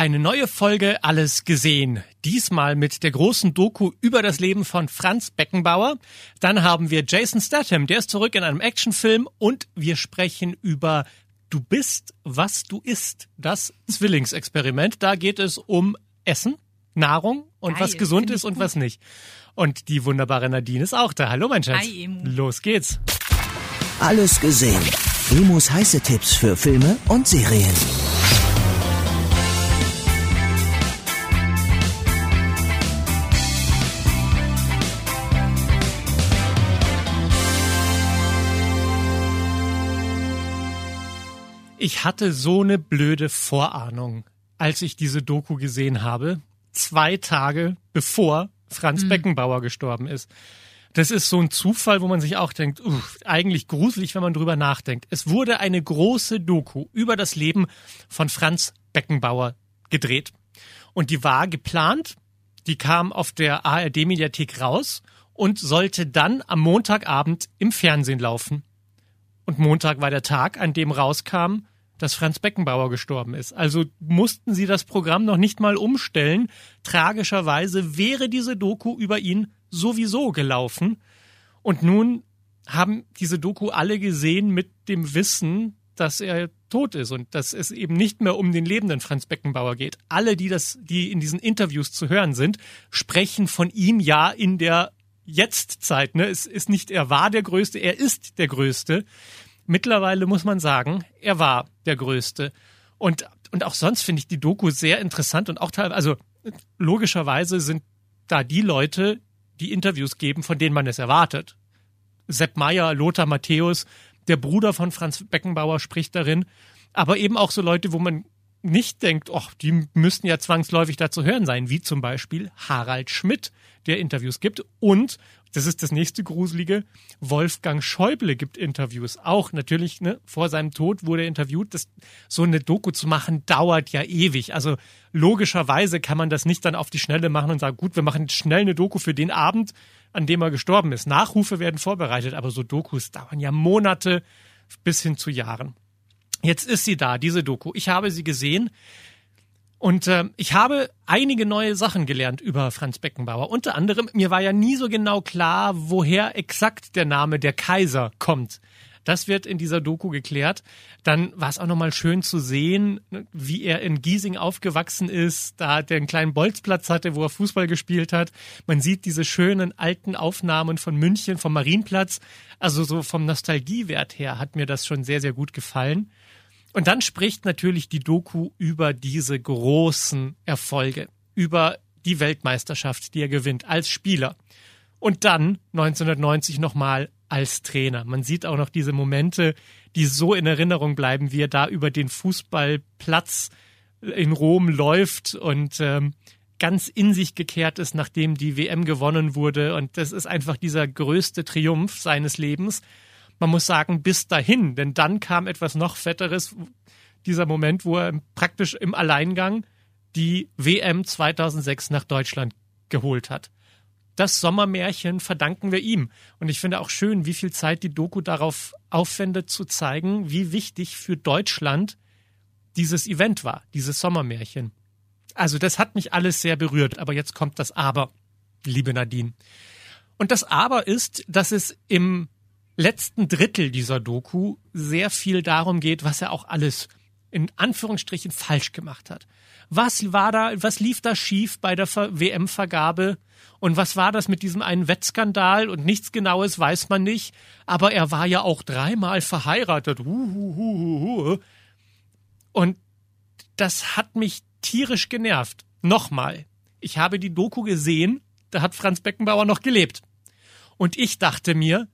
Eine neue Folge Alles gesehen. Diesmal mit der großen Doku über das Leben von Franz Beckenbauer. Dann haben wir Jason Statham, der ist zurück in einem Actionfilm und wir sprechen über Du bist, was du isst. Das Zwillingsexperiment. Da geht es um Essen, Nahrung und Geil, was gesund ist und gut. was nicht. Und die wunderbare Nadine ist auch da. Hallo mein Schatz. Hi, Emu. Los geht's. Alles gesehen. Emus heiße Tipps für Filme und Serien. Ich hatte so eine blöde Vorahnung, als ich diese Doku gesehen habe, zwei Tage bevor Franz mhm. Beckenbauer gestorben ist. Das ist so ein Zufall, wo man sich auch denkt, uff, eigentlich gruselig, wenn man drüber nachdenkt. Es wurde eine große Doku über das Leben von Franz Beckenbauer gedreht. Und die war geplant, die kam auf der ARD-Mediathek raus und sollte dann am Montagabend im Fernsehen laufen. Und Montag war der Tag, an dem rauskam, dass Franz Beckenbauer gestorben ist. Also mussten sie das Programm noch nicht mal umstellen. Tragischerweise wäre diese Doku über ihn sowieso gelaufen. Und nun haben diese Doku alle gesehen mit dem Wissen, dass er tot ist und dass es eben nicht mehr um den lebenden Franz Beckenbauer geht. Alle, die das, die in diesen Interviews zu hören sind, sprechen von ihm ja in der Jetztzeit. Ne? Es ist nicht, er war der Größte, er ist der Größte. Mittlerweile muss man sagen, er war der Größte. Und, und auch sonst finde ich die Doku sehr interessant und auch teilweise, also logischerweise sind da die Leute, die Interviews geben, von denen man es erwartet. Sepp Meyer, Lothar Matthäus, der Bruder von Franz Beckenbauer spricht darin, aber eben auch so Leute, wo man nicht denkt, ach, die müssten ja zwangsläufig da zu hören sein, wie zum Beispiel Harald Schmidt, der Interviews gibt und das ist das nächste Gruselige. Wolfgang Schäuble gibt Interviews. Auch natürlich, ne, vor seinem Tod wurde er interviewt. Das, so eine Doku zu machen, dauert ja ewig. Also logischerweise kann man das nicht dann auf die Schnelle machen und sagen, gut, wir machen schnell eine Doku für den Abend, an dem er gestorben ist. Nachrufe werden vorbereitet, aber so Dokus dauern ja Monate bis hin zu Jahren. Jetzt ist sie da, diese Doku. Ich habe sie gesehen. Und äh, ich habe einige neue Sachen gelernt über Franz Beckenbauer. Unter anderem, mir war ja nie so genau klar, woher exakt der Name der Kaiser kommt. Das wird in dieser Doku geklärt. Dann war es auch nochmal schön zu sehen, wie er in Giesing aufgewachsen ist, da der einen kleinen Bolzplatz hatte, wo er Fußball gespielt hat. Man sieht diese schönen alten Aufnahmen von München, vom Marienplatz. Also so vom Nostalgiewert her hat mir das schon sehr, sehr gut gefallen. Und dann spricht natürlich die Doku über diese großen Erfolge, über die Weltmeisterschaft, die er gewinnt als Spieler. Und dann 1990 nochmal als Trainer. Man sieht auch noch diese Momente, die so in Erinnerung bleiben, wie er da über den Fußballplatz in Rom läuft und ähm, ganz in sich gekehrt ist, nachdem die WM gewonnen wurde. Und das ist einfach dieser größte Triumph seines Lebens man muss sagen, bis dahin, denn dann kam etwas noch Fetteres, dieser Moment, wo er praktisch im Alleingang die WM 2006 nach Deutschland geholt hat. Das Sommermärchen verdanken wir ihm. Und ich finde auch schön, wie viel Zeit die Doku darauf aufwendet, zu zeigen, wie wichtig für Deutschland dieses Event war, dieses Sommermärchen. Also das hat mich alles sehr berührt. Aber jetzt kommt das Aber, liebe Nadine. Und das Aber ist, dass es im letzten Drittel dieser Doku sehr viel darum geht, was er auch alles in Anführungsstrichen falsch gemacht hat. Was war da, was lief da schief bei der WM-Vergabe? Und was war das mit diesem einen Wettskandal? Und nichts Genaues weiß man nicht. Aber er war ja auch dreimal verheiratet. Uhuhuhu. Und das hat mich tierisch genervt. Nochmal. Ich habe die Doku gesehen, da hat Franz Beckenbauer noch gelebt. Und ich dachte mir,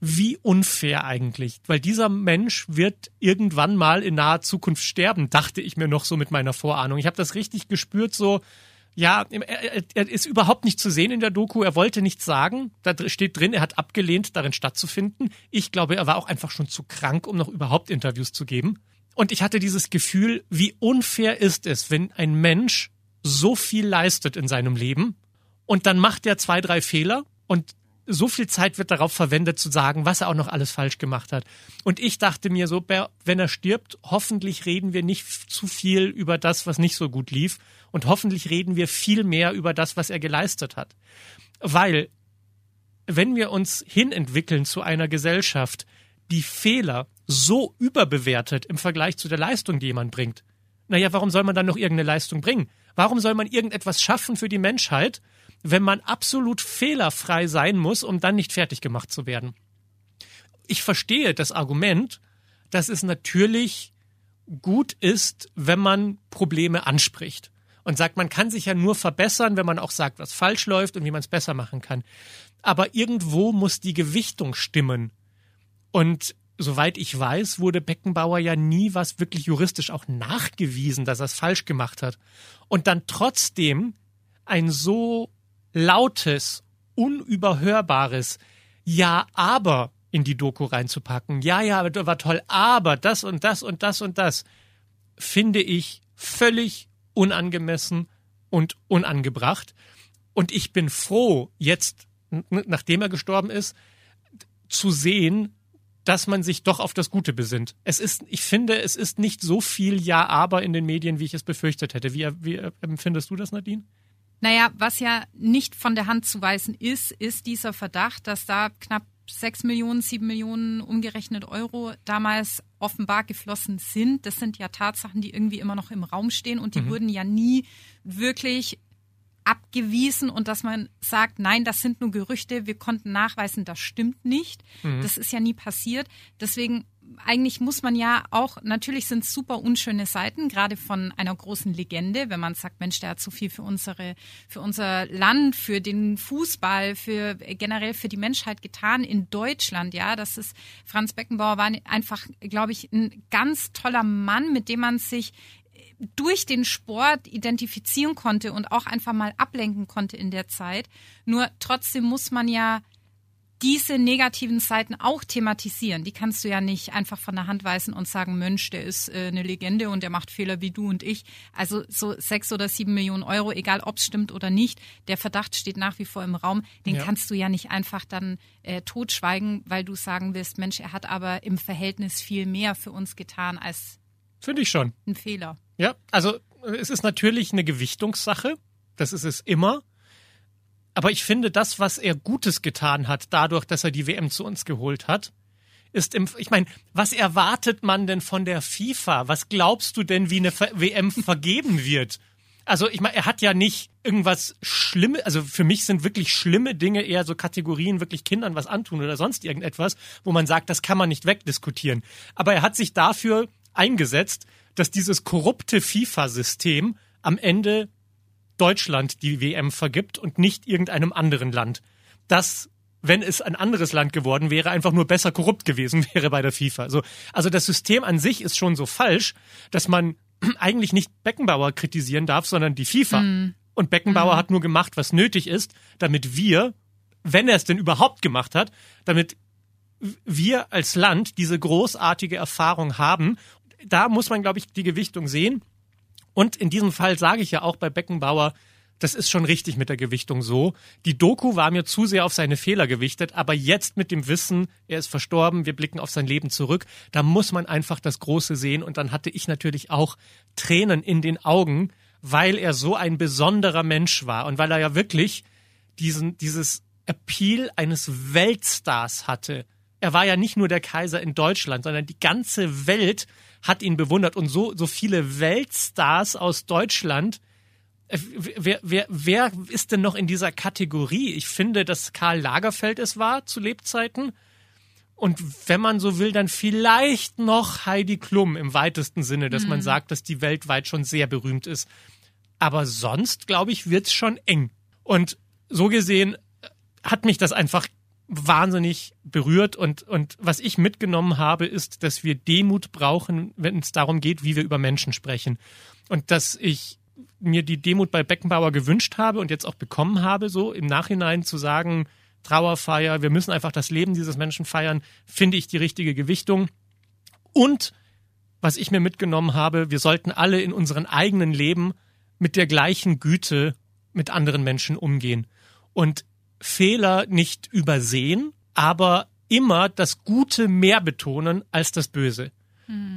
wie unfair eigentlich, weil dieser Mensch wird irgendwann mal in naher Zukunft sterben, dachte ich mir noch so mit meiner Vorahnung. Ich habe das richtig gespürt, so ja, er, er, ist überhaupt nicht zu sehen in der Doku. Er wollte nichts sagen. Da steht drin, er hat abgelehnt, darin stattzufinden. Ich glaube, er war auch einfach schon zu krank, um noch überhaupt Interviews zu geben. Und ich hatte dieses Gefühl, wie unfair ist es, wenn ein Mensch so viel leistet in seinem Leben und dann macht er zwei, drei Fehler und so viel Zeit wird darauf verwendet zu sagen, was er auch noch alles falsch gemacht hat. Und ich dachte mir so, wenn er stirbt, hoffentlich reden wir nicht zu viel über das, was nicht so gut lief. Und hoffentlich reden wir viel mehr über das, was er geleistet hat. Weil, wenn wir uns hinentwickeln zu einer Gesellschaft, die Fehler so überbewertet im Vergleich zu der Leistung, die jemand bringt, naja, warum soll man dann noch irgendeine Leistung bringen? Warum soll man irgendetwas schaffen für die Menschheit, wenn man absolut fehlerfrei sein muss, um dann nicht fertig gemacht zu werden. Ich verstehe das Argument, dass es natürlich gut ist, wenn man Probleme anspricht und sagt, man kann sich ja nur verbessern, wenn man auch sagt, was falsch läuft und wie man es besser machen kann. Aber irgendwo muss die Gewichtung stimmen. Und soweit ich weiß, wurde Beckenbauer ja nie was wirklich juristisch auch nachgewiesen, dass er es falsch gemacht hat. Und dann trotzdem ein so lautes, unüberhörbares Ja, aber in die Doku reinzupacken. Ja, ja, war toll, aber das und das und das und das finde ich völlig unangemessen und unangebracht. Und ich bin froh, jetzt, nachdem er gestorben ist, zu sehen, dass man sich doch auf das Gute besinnt. Es ist, ich finde, es ist nicht so viel Ja, aber in den Medien, wie ich es befürchtet hätte. Wie, wie empfindest du das, Nadine? Naja, was ja nicht von der Hand zu weisen ist, ist dieser Verdacht, dass da knapp sechs Millionen, sieben Millionen umgerechnet Euro damals offenbar geflossen sind. Das sind ja Tatsachen, die irgendwie immer noch im Raum stehen und die mhm. wurden ja nie wirklich abgewiesen und dass man sagt, nein, das sind nur Gerüchte, wir konnten nachweisen, das stimmt nicht. Mhm. Das ist ja nie passiert. Deswegen eigentlich muss man ja auch, natürlich sind es super unschöne Seiten, gerade von einer großen Legende, wenn man sagt, Mensch, der hat so viel für unsere, für unser Land, für den Fußball, für generell für die Menschheit getan in Deutschland. Ja, das ist Franz Beckenbauer war einfach, glaube ich, ein ganz toller Mann, mit dem man sich durch den Sport identifizieren konnte und auch einfach mal ablenken konnte in der Zeit. Nur trotzdem muss man ja diese negativen Seiten auch thematisieren. Die kannst du ja nicht einfach von der Hand weisen und sagen, Mensch, der ist äh, eine Legende und der macht Fehler wie du und ich. Also so sechs oder sieben Millionen Euro, egal ob es stimmt oder nicht, der Verdacht steht nach wie vor im Raum. Den ja. kannst du ja nicht einfach dann äh, totschweigen, weil du sagen willst, Mensch, er hat aber im Verhältnis viel mehr für uns getan als Finde ich schon. Ein Fehler. Ja, also es ist natürlich eine Gewichtungssache. Das ist es immer. Aber ich finde, das, was er Gutes getan hat, dadurch, dass er die WM zu uns geholt hat, ist im, ich meine, was erwartet man denn von der FIFA? Was glaubst du denn, wie eine WM vergeben wird? Also, ich meine, er hat ja nicht irgendwas Schlimmes, also für mich sind wirklich schlimme Dinge eher so Kategorien, wirklich Kindern was antun oder sonst irgendetwas, wo man sagt, das kann man nicht wegdiskutieren. Aber er hat sich dafür eingesetzt, dass dieses korrupte FIFA-System am Ende Deutschland die WM vergibt und nicht irgendeinem anderen Land. Das wenn es ein anderes Land geworden wäre, einfach nur besser korrupt gewesen wäre bei der FIFA. Also, also das System an sich ist schon so falsch, dass man eigentlich nicht Beckenbauer kritisieren darf, sondern die FIFA. Mm. Und Beckenbauer mm. hat nur gemacht, was nötig ist, damit wir, wenn er es denn überhaupt gemacht hat, damit wir als Land diese großartige Erfahrung haben. Da muss man, glaube ich, die Gewichtung sehen. Und in diesem Fall sage ich ja auch bei Beckenbauer, das ist schon richtig mit der Gewichtung so. Die Doku war mir zu sehr auf seine Fehler gewichtet, aber jetzt mit dem Wissen, er ist verstorben, wir blicken auf sein Leben zurück, da muss man einfach das Große sehen und dann hatte ich natürlich auch Tränen in den Augen, weil er so ein besonderer Mensch war und weil er ja wirklich diesen, dieses Appeal eines Weltstars hatte. Er war ja nicht nur der Kaiser in Deutschland, sondern die ganze Welt hat ihn bewundert und so, so viele Weltstars aus Deutschland. Äh, wer, wer, wer ist denn noch in dieser Kategorie? Ich finde, dass Karl Lagerfeld es war zu Lebzeiten. Und wenn man so will, dann vielleicht noch Heidi Klum im weitesten Sinne, dass mhm. man sagt, dass die weltweit schon sehr berühmt ist. Aber sonst, glaube ich, wird's schon eng. Und so gesehen äh, hat mich das einfach wahnsinnig berührt und, und was ich mitgenommen habe, ist, dass wir Demut brauchen, wenn es darum geht, wie wir über Menschen sprechen. Und dass ich mir die Demut bei Beckenbauer gewünscht habe und jetzt auch bekommen habe, so im Nachhinein zu sagen, Trauerfeier, wir müssen einfach das Leben dieses Menschen feiern, finde ich die richtige Gewichtung. Und was ich mir mitgenommen habe, wir sollten alle in unserem eigenen Leben mit der gleichen Güte mit anderen Menschen umgehen. Und Fehler nicht übersehen, aber immer das Gute mehr betonen als das Böse.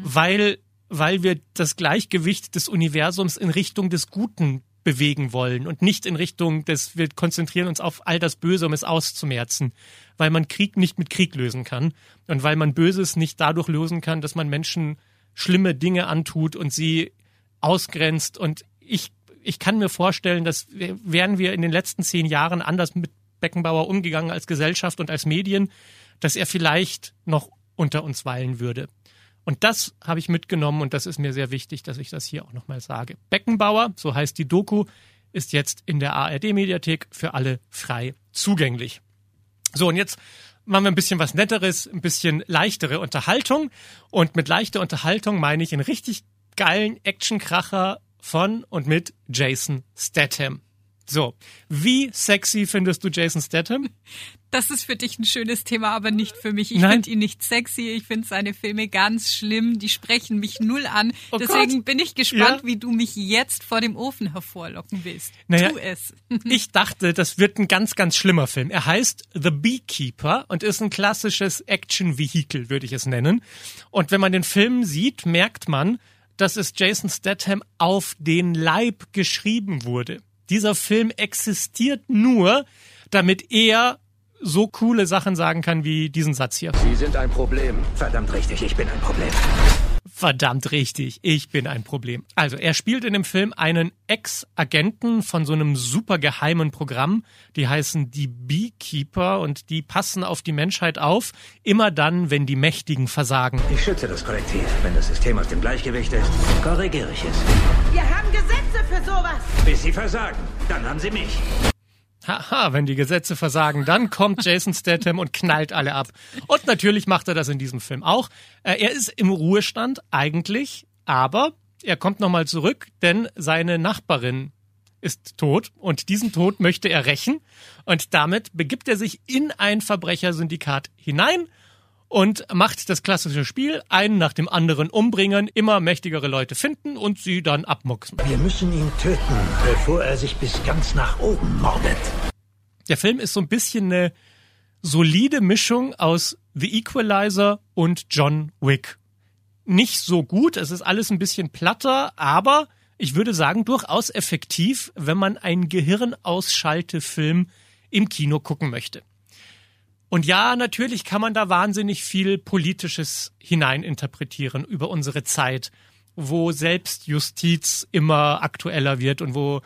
Weil, weil wir das Gleichgewicht des Universums in Richtung des Guten bewegen wollen und nicht in Richtung des, wir konzentrieren uns auf all das Böse, um es auszumerzen. Weil man Krieg nicht mit Krieg lösen kann und weil man Böses nicht dadurch lösen kann, dass man Menschen schlimme Dinge antut und sie ausgrenzt. Und ich, ich kann mir vorstellen, dass wären wir in den letzten zehn Jahren anders mit Beckenbauer umgegangen als Gesellschaft und als Medien, dass er vielleicht noch unter uns weilen würde. Und das habe ich mitgenommen und das ist mir sehr wichtig, dass ich das hier auch nochmal sage. Beckenbauer, so heißt die Doku, ist jetzt in der ARD-Mediathek für alle frei zugänglich. So, und jetzt machen wir ein bisschen was Netteres, ein bisschen leichtere Unterhaltung. Und mit leichter Unterhaltung meine ich einen richtig geilen Actionkracher von und mit Jason Statham. So, wie sexy findest du Jason Statham? Das ist für dich ein schönes Thema, aber nicht für mich. Ich finde ihn nicht sexy. Ich finde seine Filme ganz schlimm. Die sprechen mich null an. Oh Deswegen Gott. bin ich gespannt, Ja. wie du mich jetzt vor dem Ofen hervorlocken willst. Naja, tu es. Ich dachte, das wird ein ganz, ganz schlimmer Film. Er heißt The Beekeeper und ist ein klassisches Action-Vehikel, würde ich es nennen. Und wenn man den Film sieht, merkt man, dass es Jason Statham auf den Leib geschrieben wurde. Dieser Film existiert nur, damit er so coole Sachen sagen kann wie diesen Satz hier. Sie sind ein Problem. Verdammt richtig, ich bin ein Problem. Verdammt richtig, ich bin ein Problem. Also er spielt in dem Film einen Ex-Agenten von so einem super geheimen Programm, die heißen die Beekeeper und die passen auf die Menschheit auf, immer dann, wenn die Mächtigen versagen. Ich schütze das Kollektiv. Wenn das System aus dem Gleichgewicht ist, korrigiere ich es. Wir haben Gesetze für sowas. Bis sie versagen, dann haben sie mich. Haha, wenn die Gesetze versagen, dann kommt Jason Statham und knallt alle ab. Und natürlich macht er das in diesem Film auch. Äh, Er ist im Ruhestand eigentlich, aber er kommt nochmal zurück, denn seine Nachbarin ist tot und diesen Tod möchte er rächen und damit begibt er sich in ein Verbrechersyndikat hinein und macht das klassische Spiel, einen nach dem anderen umbringen, immer mächtigere Leute finden und sie dann abmucksen. Wir müssen ihn töten, bevor er sich bis ganz nach oben mordet. Der Film ist so ein bisschen eine solide Mischung aus The Equalizer und John Wick. Nicht so gut, es ist alles ein bisschen platter, aber ich würde sagen durchaus effektiv, wenn man einen Gehirnausschaltefilm im Kino gucken möchte. Und ja, natürlich kann man da wahnsinnig viel Politisches hineininterpretieren über unsere Zeit, wo Selbstjustiz immer aktueller wird und wo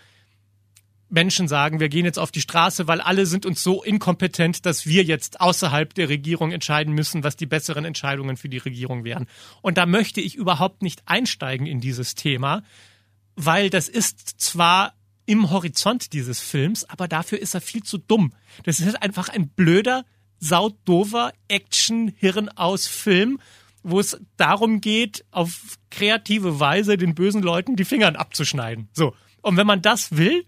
Menschen sagen, wir gehen jetzt auf die Straße, weil alle sind uns so inkompetent, dass wir jetzt außerhalb der Regierung entscheiden müssen, was die besseren Entscheidungen für die Regierung wären. Und da möchte ich überhaupt nicht einsteigen in dieses Thema, weil das ist zwar im Horizont dieses Films, aber dafür ist er viel zu dumm. Das ist einfach ein blöder, saudover Action-Hirn-aus-Film, wo es darum geht, auf kreative Weise den bösen Leuten die Fingern abzuschneiden. So. Und wenn man das will,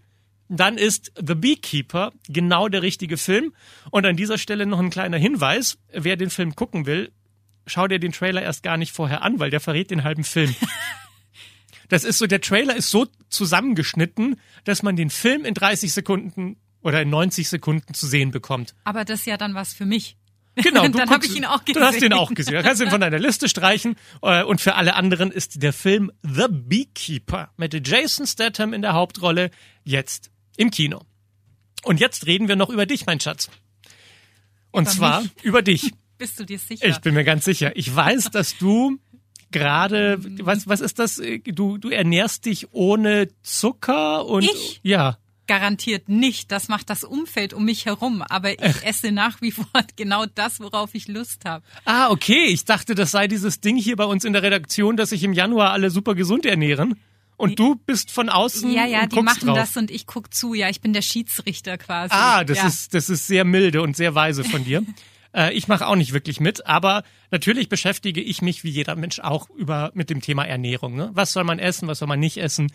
dann ist The Beekeeper genau der richtige Film. Und an dieser Stelle noch ein kleiner Hinweis. Wer den Film gucken will, schau dir den Trailer erst gar nicht vorher an, weil der verrät den halben Film. Das ist so, der Trailer ist so zusammengeschnitten, dass man den Film in 30 Sekunden oder in 90 Sekunden zu sehen bekommt. Aber das ist ja dann was für mich. Genau, du Dann hab guckst- ich ihn auch Du hast gesehen. ihn auch gesehen. Du kannst ihn von deiner Liste streichen. Äh, Und für alle anderen ist der Film The Beekeeper mit Jason Statham in der Hauptrolle jetzt im Kino. Und jetzt reden wir noch über dich, mein Schatz. Und Über zwar mich? über dich. Bist du dir sicher? Ich bin mir ganz sicher. Ich weiß, dass du gerade, was, was ist das? Du, du ernährst dich ohne Zucker und, Ich? ja. Garantiert nicht. Das macht das Umfeld um mich herum. Aber ich esse nach wie vor genau das, worauf ich Lust habe. Ah, okay. Ich dachte, das sei dieses Ding hier bei uns in der Redaktion, dass sich im Januar alle super gesund ernähren. Und du bist von außen Ja, ja, und die machen drauf. das und ich guck zu. Ja, ich bin der Schiedsrichter quasi. Ah, das ja. ist das ist sehr milde und sehr weise von dir. äh, ich mache auch nicht wirklich mit, aber natürlich beschäftige ich mich wie jeder Mensch auch über mit dem Thema Ernährung. Ne? Was soll man essen, was soll man nicht essen?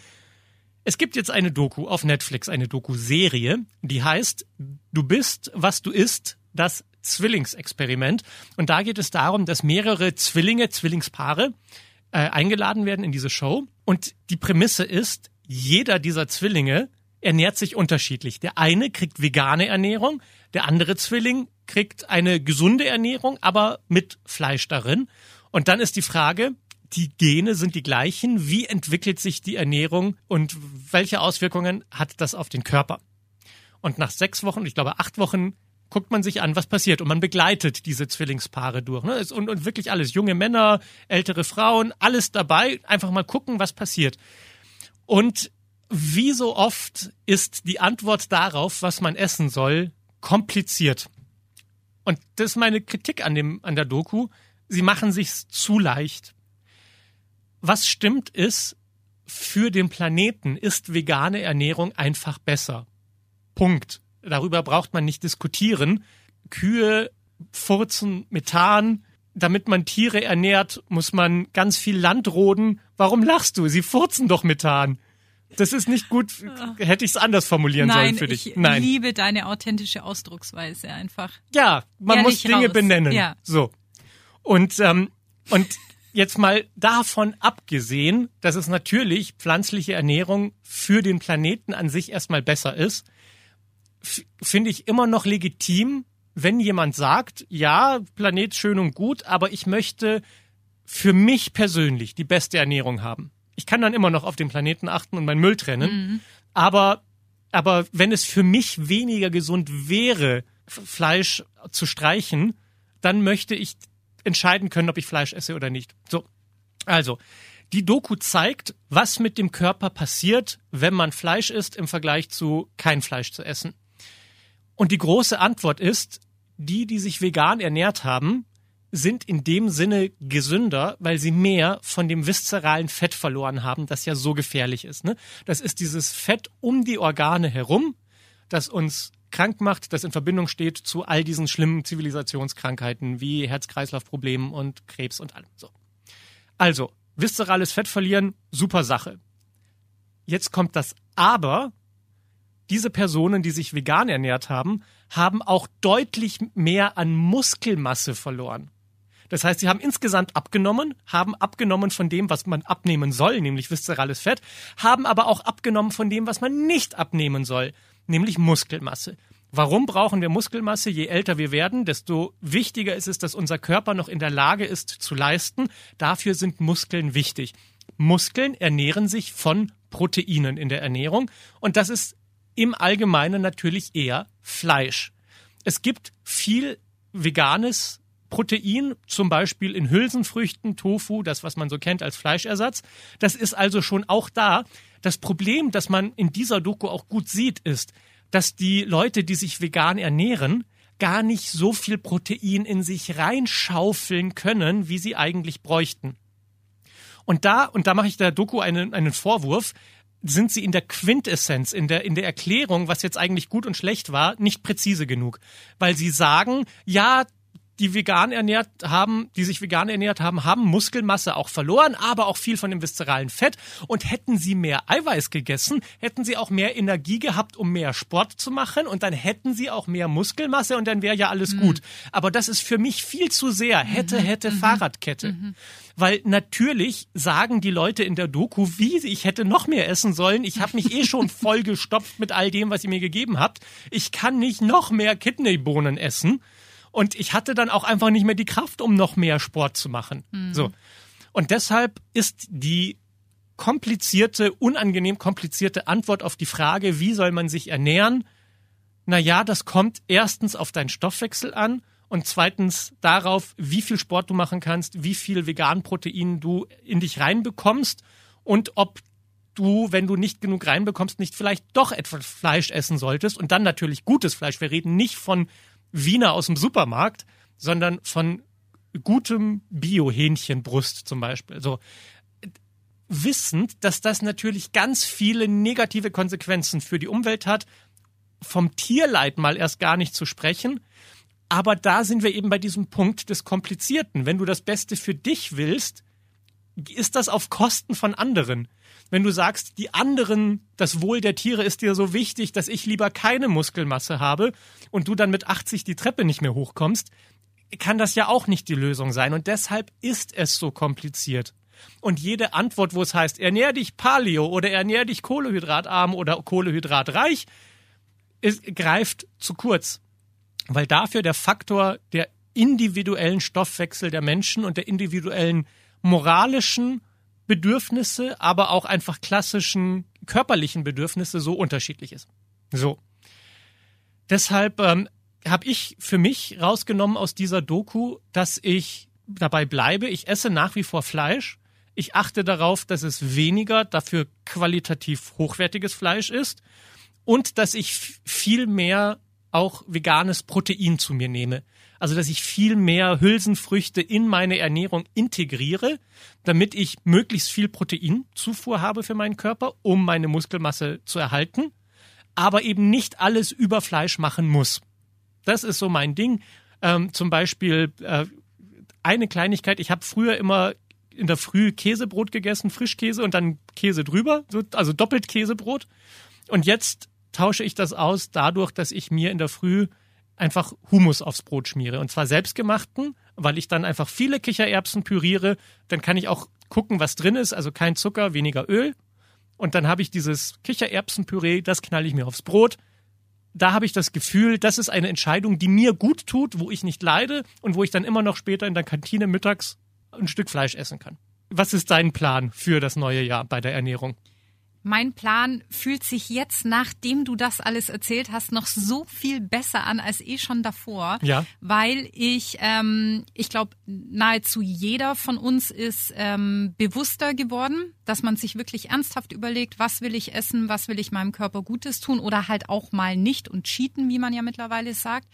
Es gibt jetzt eine Doku auf Netflix, eine Doku-Serie, die heißt Du bist, was du isst, das Zwillingsexperiment. Und da geht es darum, dass mehrere Zwillinge, Zwillingspaare äh, eingeladen werden in diese Show. Und die Prämisse ist, jeder dieser Zwillinge ernährt sich unterschiedlich. Der eine kriegt vegane Ernährung, der andere Zwilling kriegt eine gesunde Ernährung, aber mit Fleisch darin. Und dann ist die Frage, die Gene sind die gleichen. Wie entwickelt sich die Ernährung und welche Auswirkungen hat das auf den Körper? Und nach sechs Wochen, ich glaube acht Wochen, guckt man sich an, was passiert. Und man begleitet diese Zwillingspaare durch. Ne? Und, und wirklich alles. Junge Männer, ältere Frauen, alles dabei. Einfach mal gucken, was passiert. Und wie so oft ist die Antwort darauf, was man essen soll, kompliziert. Und das ist meine Kritik an dem, an der Doku. Sie machen sich's zu leicht. Was stimmt ist, für den Planeten ist vegane Ernährung einfach besser. Punkt. Darüber braucht man nicht diskutieren. Kühe furzen Methan. Damit man Tiere ernährt, muss man ganz viel Land roden. Warum lachst du? Sie furzen doch Methan. Das ist nicht gut. Hätte ich es anders formulieren Nein, sollen für dich? ich liebe deine authentische Ausdrucksweise einfach. Ja, man Ehrlich muss Dinge raus. benennen. Ja. So. Und, ähm, und jetzt mal davon abgesehen, dass es natürlich pflanzliche Ernährung für den Planeten an sich erstmal besser ist, finde ich immer noch legitim, wenn jemand sagt, ja, Planet schön und gut, aber ich möchte für mich persönlich die beste Ernährung haben. Ich kann dann immer noch auf den Planeten achten und meinen Müll trennen, aber aber wenn es für mich weniger gesund wäre, Fleisch zu streichen, dann möchte ich entscheiden können, ob ich Fleisch esse oder nicht. So. Also, die Doku zeigt, was mit dem Körper passiert, wenn man Fleisch isst im Vergleich zu kein Fleisch zu essen. Und die große Antwort ist, die, die sich vegan ernährt haben, sind in dem Sinne gesünder, weil sie mehr von dem viszeralen Fett verloren haben, das ja so gefährlich ist. Ne? Das ist dieses Fett um die Organe herum, das uns krank macht, das in Verbindung steht zu all diesen schlimmen Zivilisationskrankheiten wie Herz-Kreislauf-Problemen und Krebs und allem. So. Also, viszerales Fett verlieren, super Sache. Jetzt kommt das Aber. Diese Personen, die sich vegan ernährt haben, haben auch deutlich mehr an Muskelmasse verloren. Das heißt, sie haben insgesamt abgenommen, haben abgenommen von dem, was man abnehmen soll, nämlich viszerales Fett, haben aber auch abgenommen von dem, was man nicht abnehmen soll, nämlich Muskelmasse. Warum brauchen wir Muskelmasse? Je älter wir werden, desto wichtiger ist es, dass unser Körper noch in der Lage ist zu leisten. Dafür sind Muskeln wichtig. Muskeln ernähren sich von Proteinen in der Ernährung und das ist im Allgemeinen natürlich eher Fleisch. Es gibt viel veganes Protein, zum Beispiel in Hülsenfrüchten, Tofu, das, was man so kennt als Fleischersatz. Das ist also schon auch da. Das Problem, das man in dieser Doku auch gut sieht, ist, dass die Leute, die sich vegan ernähren, gar nicht so viel Protein in sich reinschaufeln können, wie sie eigentlich bräuchten. Und da, und da mache ich der Doku einen, einen Vorwurf, sind sie in der Quintessenz, in der, in der Erklärung, was jetzt eigentlich gut und schlecht war, nicht präzise genug. Weil sie sagen, ja, die vegan ernährt haben, die sich vegan ernährt haben, haben Muskelmasse auch verloren, aber auch viel von dem viszeralen Fett. Und hätten sie mehr Eiweiß gegessen, hätten sie auch mehr Energie gehabt, um mehr Sport zu machen. Und dann hätten sie auch mehr Muskelmasse und dann wäre ja alles gut. Aber das ist für mich viel zu sehr hätte, hätte, Fahrradkette. Weil natürlich sagen die Leute in der Doku, wie ich hätte noch mehr essen sollen. Ich habe mich eh schon voll gestopft mit all dem, was ihr mir gegeben habt. Ich kann nicht noch mehr Kidneybohnen essen. Und ich hatte dann auch einfach nicht mehr die Kraft, um noch mehr Sport zu machen. So. Und deshalb ist die komplizierte, unangenehm komplizierte Antwort auf die Frage, wie soll man sich ernähren? Naja, das kommt erstens auf deinen Stoffwechsel an und zweitens darauf, wie viel Sport du machen kannst, wie viel Veganprotein du in dich reinbekommst und ob du, wenn du nicht genug reinbekommst, nicht vielleicht doch etwas Fleisch essen solltest und dann natürlich gutes Fleisch. Wir reden nicht von Wiener aus dem Supermarkt, sondern von gutem Bio-Hähnchenbrust zum Beispiel. Also wissend, dass das natürlich ganz viele negative Konsequenzen für die Umwelt hat, vom Tierleid mal erst gar nicht zu sprechen. Aber da sind wir eben bei diesem Punkt des Komplizierten. Wenn du das Beste für dich willst, ist das auf Kosten von anderen. Wenn du sagst, die anderen, das Wohl der Tiere ist dir so wichtig, dass ich lieber keine Muskelmasse habe und du dann mit 80 die Treppe nicht mehr hochkommst, kann das ja auch nicht die Lösung sein. Und deshalb ist es so kompliziert. Und jede Antwort, wo es heißt, ernähr dich Paleo oder ernähr dich kohlehydratarm oder kohlehydratreich, ist, greift zu kurz. Weil dafür der Faktor der individuellen Stoffwechsel der Menschen und der individuellen moralischen Bedürfnisse, aber auch einfach klassischen körperlichen Bedürfnisse so unterschiedlich ist. So. Deshalb ähm, habe ich für mich rausgenommen aus dieser Doku, dass ich dabei bleibe. Ich esse nach wie vor Fleisch. Ich achte darauf, dass es weniger, dafür qualitativ hochwertiges Fleisch ist und dass ich viel mehr auch veganes Protein zu mir nehme. Also, dass ich viel mehr Hülsenfrüchte in meine Ernährung integriere, damit ich möglichst viel Proteinzufuhr habe für meinen Körper, um meine Muskelmasse zu erhalten, aber eben nicht alles über Fleisch machen muss. Das ist so mein Ding. Ähm, zum Beispiel äh, eine Kleinigkeit, ich habe früher immer in der Früh Käsebrot gegessen, Frischkäse und dann Käse drüber, also doppelt Käsebrot. Und jetzt tausche ich das aus dadurch, dass ich mir in der Früh einfach Humus aufs Brot schmiere. Und zwar selbstgemachten, weil ich dann einfach viele Kichererbsen püriere. Dann kann ich auch gucken, was drin ist. Also kein Zucker, weniger Öl. Und dann habe ich dieses Kichererbsenpüree, das knall ich mir aufs Brot. Da habe ich das Gefühl, das ist eine Entscheidung, die mir gut tut, wo ich nicht leide und wo ich dann immer noch später in der Kantine mittags ein Stück Fleisch essen kann. Was ist dein Plan für das neue Jahr bei der Ernährung? Mein Plan fühlt sich jetzt, nachdem du das alles erzählt hast, noch so viel besser an als eh schon davor. Ja. Weil ich, ähm, ich glaube, nahezu jeder von uns ist ähm, bewusster geworden, dass man sich wirklich ernsthaft überlegt, was will ich essen, was will ich meinem Körper Gutes tun oder halt auch mal nicht und cheaten, wie man ja mittlerweile sagt.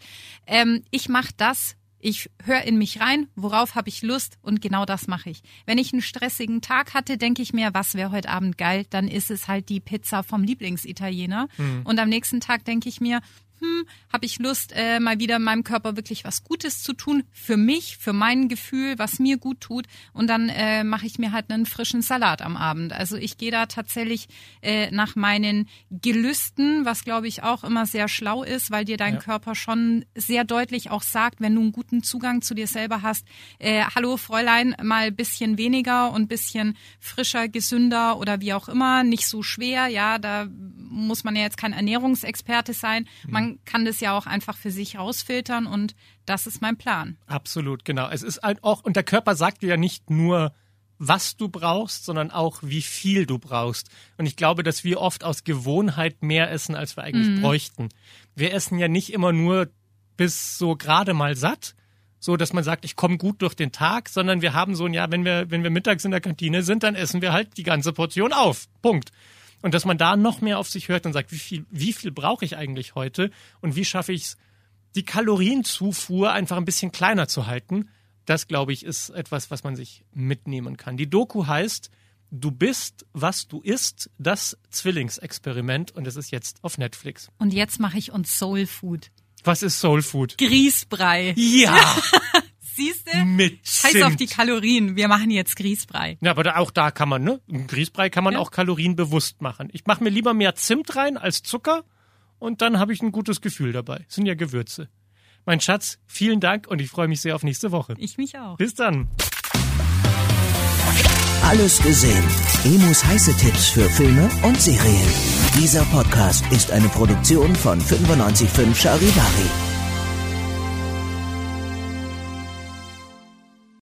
Ähm, ich mache das, ich höre in mich rein, worauf habe ich Lust und genau das mache ich. Wenn ich einen stressigen Tag hatte, denke ich mir, was wäre heute Abend geil, dann ist es halt die Pizza vom Lieblingsitaliener. Mhm. Und am nächsten Tag denke ich mir, hm, habe ich Lust, äh, mal wieder meinem Körper wirklich was Gutes zu tun, für mich, für mein Gefühl, was mir gut tut. Und dann äh, mache ich mir halt einen frischen Salat am Abend. Also ich gehe da tatsächlich äh, nach meinen Gelüsten, was glaube ich auch immer sehr schlau ist, weil dir dein ja. Körper schon sehr deutlich auch sagt, wenn du einen guten Zugang zu dir selber hast, äh, hallo Fräulein, mal bisschen weniger und bisschen frischer, gesünder oder wie auch immer, nicht so schwer. Ja, da muss man ja jetzt kein Ernährungsexperte sein. Man man kann das ja auch einfach für sich rausfiltern und das ist mein Plan. Absolut, genau. Es ist halt auch, und der Körper sagt dir ja nicht nur, was du brauchst, sondern auch, wie viel du brauchst. Und ich glaube, dass wir oft aus Gewohnheit mehr essen, als wir eigentlich mhm. bräuchten. Wir essen ja nicht immer nur bis so gerade mal satt, so dass man sagt, ich komme gut durch den Tag, sondern wir haben so ein ja, wenn wir wenn wir mittags in der Kantine sind, dann essen wir halt die ganze Portion auf. Punkt. Und dass man da noch mehr auf sich hört und sagt, wie viel, wie viel brauche ich eigentlich heute und wie schaffe ich es, die Kalorienzufuhr einfach ein bisschen kleiner zu halten. Das, glaube ich, ist etwas, was man sich mitnehmen kann. Die Doku heißt, Du bist, was du isst, das Zwillingsexperiment und es ist jetzt auf Netflix. Und jetzt mache ich uns Soul Food. Was ist Soul Food? Grießbrei. Ja! Siehst du? Mit Scheiß Zimt. auf die Kalorien. Wir machen jetzt Grießbrei. Ja, aber da, auch da kann man, ne? Ein Grießbrei kann man ja. auch kalorienbewusst machen. Ich mache mir lieber mehr Zimt rein als Zucker und dann habe ich ein gutes Gefühl dabei. Das sind ja Gewürze. Mein Schatz, vielen Dank und ich freue mich sehr auf nächste Woche. Ich mich auch. Bis dann. Alles gesehen. Emus heiße Tipps für Filme und Serien. Dieser Podcast ist eine Produktion von 955 Charivari.